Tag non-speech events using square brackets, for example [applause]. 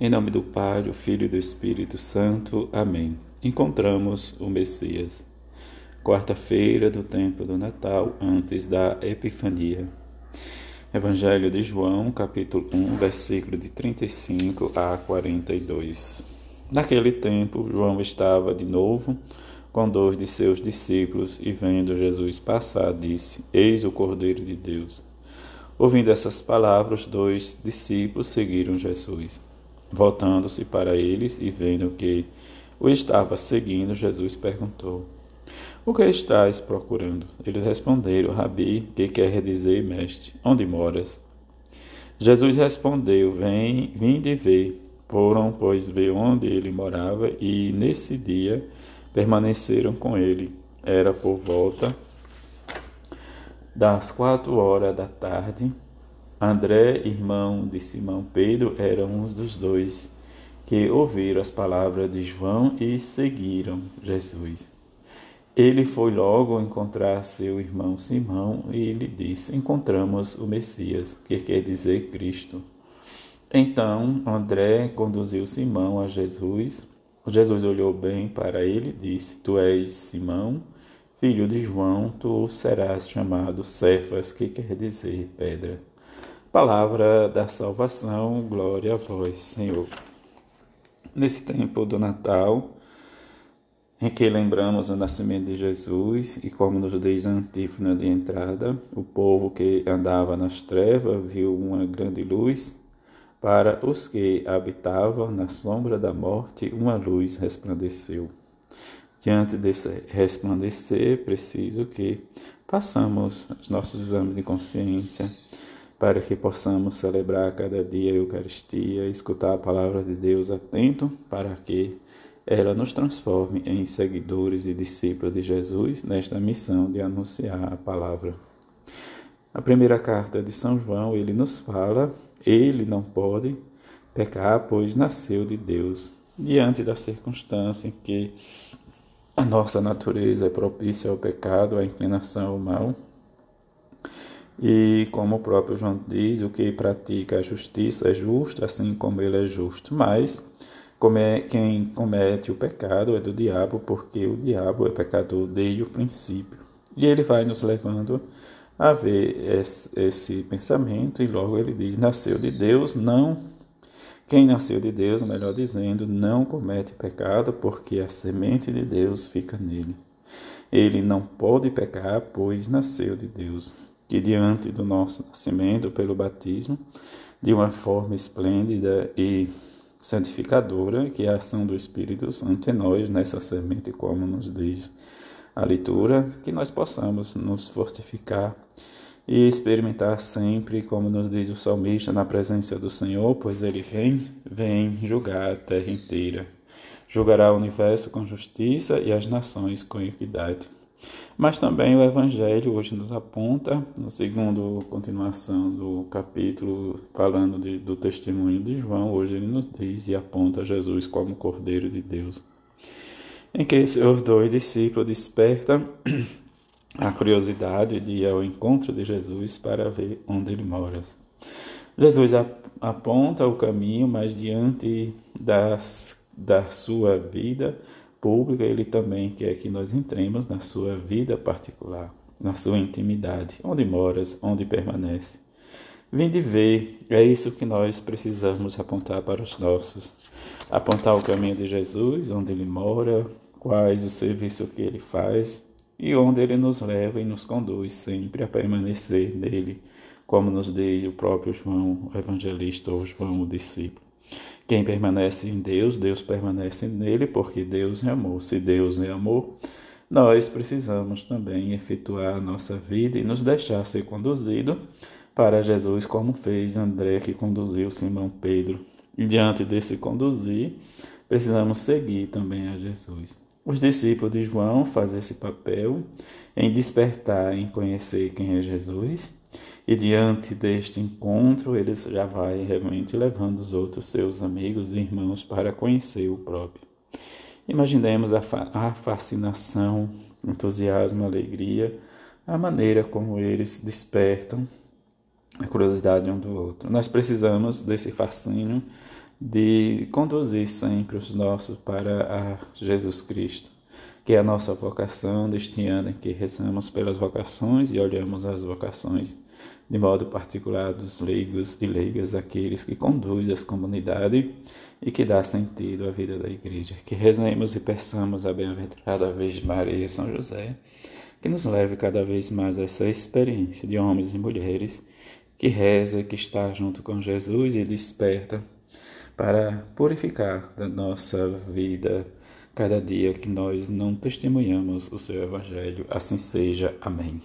Em nome do Pai, do Filho e do Espírito Santo. Amém. Encontramos o Messias. Quarta-feira do tempo do Natal, antes da Epifania. Evangelho de João, capítulo 1, versículo de 35 a 42. Naquele tempo, João estava de novo com dois de seus discípulos e, vendo Jesus passar, disse: Eis o Cordeiro de Deus. Ouvindo essas palavras, dois discípulos seguiram Jesus. Voltando-se para eles e vendo que o estava seguindo, Jesus perguntou: O que estás procurando? Eles responderam: Rabi, que quer dizer, mestre, onde moras? Jesus respondeu: Vem, vinde ver. Foram, pois, ver onde ele morava e nesse dia permaneceram com ele. Era por volta das quatro horas da tarde André, irmão de Simão Pedro, era um dos dois que ouviram as palavras de João e seguiram Jesus. Ele foi logo encontrar seu irmão Simão e lhe disse: Encontramos o Messias, que quer dizer Cristo. Então André conduziu Simão a Jesus. Jesus olhou bem para ele e disse: Tu és Simão, filho de João, tu serás chamado Cefas, que quer dizer pedra. Palavra da salvação, glória a vós, Senhor. Nesse tempo do Natal, em que lembramos o nascimento de Jesus e como nos diz a antífona de entrada, o povo que andava nas trevas viu uma grande luz, para os que habitavam na sombra da morte, uma luz resplandeceu. Diante desse resplandecer, preciso que façamos os nossos exames de consciência para que possamos celebrar cada dia a Eucaristia, escutar a palavra de Deus atento, para que ela nos transforme em seguidores e discípulos de Jesus nesta missão de anunciar a palavra. A primeira carta de São João, ele nos fala, ele não pode pecar, pois nasceu de Deus. Diante da circunstância em que a nossa natureza é propícia ao pecado, à inclinação ao mal, e como o próprio João diz, o que pratica a justiça é justo, assim como ele é justo. Mas quem comete o pecado é do diabo, porque o diabo é pecador desde o princípio. E ele vai nos levando a ver esse, pensamento, e logo ele diz: nasceu de Deus, não. Quem nasceu de Deus, melhor dizendo, não comete pecado, porque a semente de Deus fica nele. Ele não pode pecar, pois nasceu de Deus que diante do nosso nascimento pelo batismo, de uma forma esplêndida e santificadora, que é a ação do Espírito Santo em nós, nessa semente, como nos diz a leitura, que nós possamos nos fortificar e experimentar sempre, como nos diz o salmista, na presença do Senhor, pois ele vem, vem julgar a terra inteira. Julgará o universo com justiça e as nações com equidade. Mas também o Evangelho hoje nos aponta, no segundo continuação do capítulo, falando de, do testemunho de João, hoje ele nos diz e aponta Jesus como Cordeiro de Deus. Em que seus dois discípulos despertam [clears throat] a curiosidade de ir ao encontro de Jesus para ver onde ele mora. Jesus aponta o caminho, mas diante das, da sua vida, pública, ele também quer que nós entremos na sua vida particular, na sua intimidade, onde moras, onde permanece. Vinde ver, é isso que nós precisamos apontar para os nossos. Apontar o caminho de Jesus, onde ele mora, quais o serviço que ele faz e onde ele nos leva e nos conduz sempre a permanecer nele, como nos diz o próprio João, o evangelista ou João, o discípulo. Quem permanece em Deus, Deus permanece nele, porque Deus é amor. Se Deus é amor, nós precisamos também efetuar a nossa vida e nos deixar ser conduzido para Jesus, como fez André, que conduziu Simão Pedro. E diante desse conduzir, precisamos seguir também a Jesus. Os discípulos de João fazem esse papel em despertar, em conhecer quem é Jesus e diante deste encontro, ele já vai realmente levando os outros seus amigos e irmãos para conhecer o próprio. Imaginemos a, a fascinação, entusiasmo, alegria, a maneira como eles despertam a curiosidade um do outro. Nós precisamos desse fascínio de conduzir sempre os nossos para Jesus Cristo, que é a nossa vocação deste ano em que rezamos pelas vocações e olhamos as vocações de modo particular dos leigos e leigas, aqueles que conduzem as comunidades e que dá sentido à vida da igreja. Que rezemos e peçamos a bem-aventurada Virgem Maria e São José, que nos leve cada vez mais a essa experiência de homens e mulheres que reza, que está junto com Jesus e desperta para purificar da nossa vida cada dia que nós não testemunhamos o seu Evangelho. Assim seja. Amém.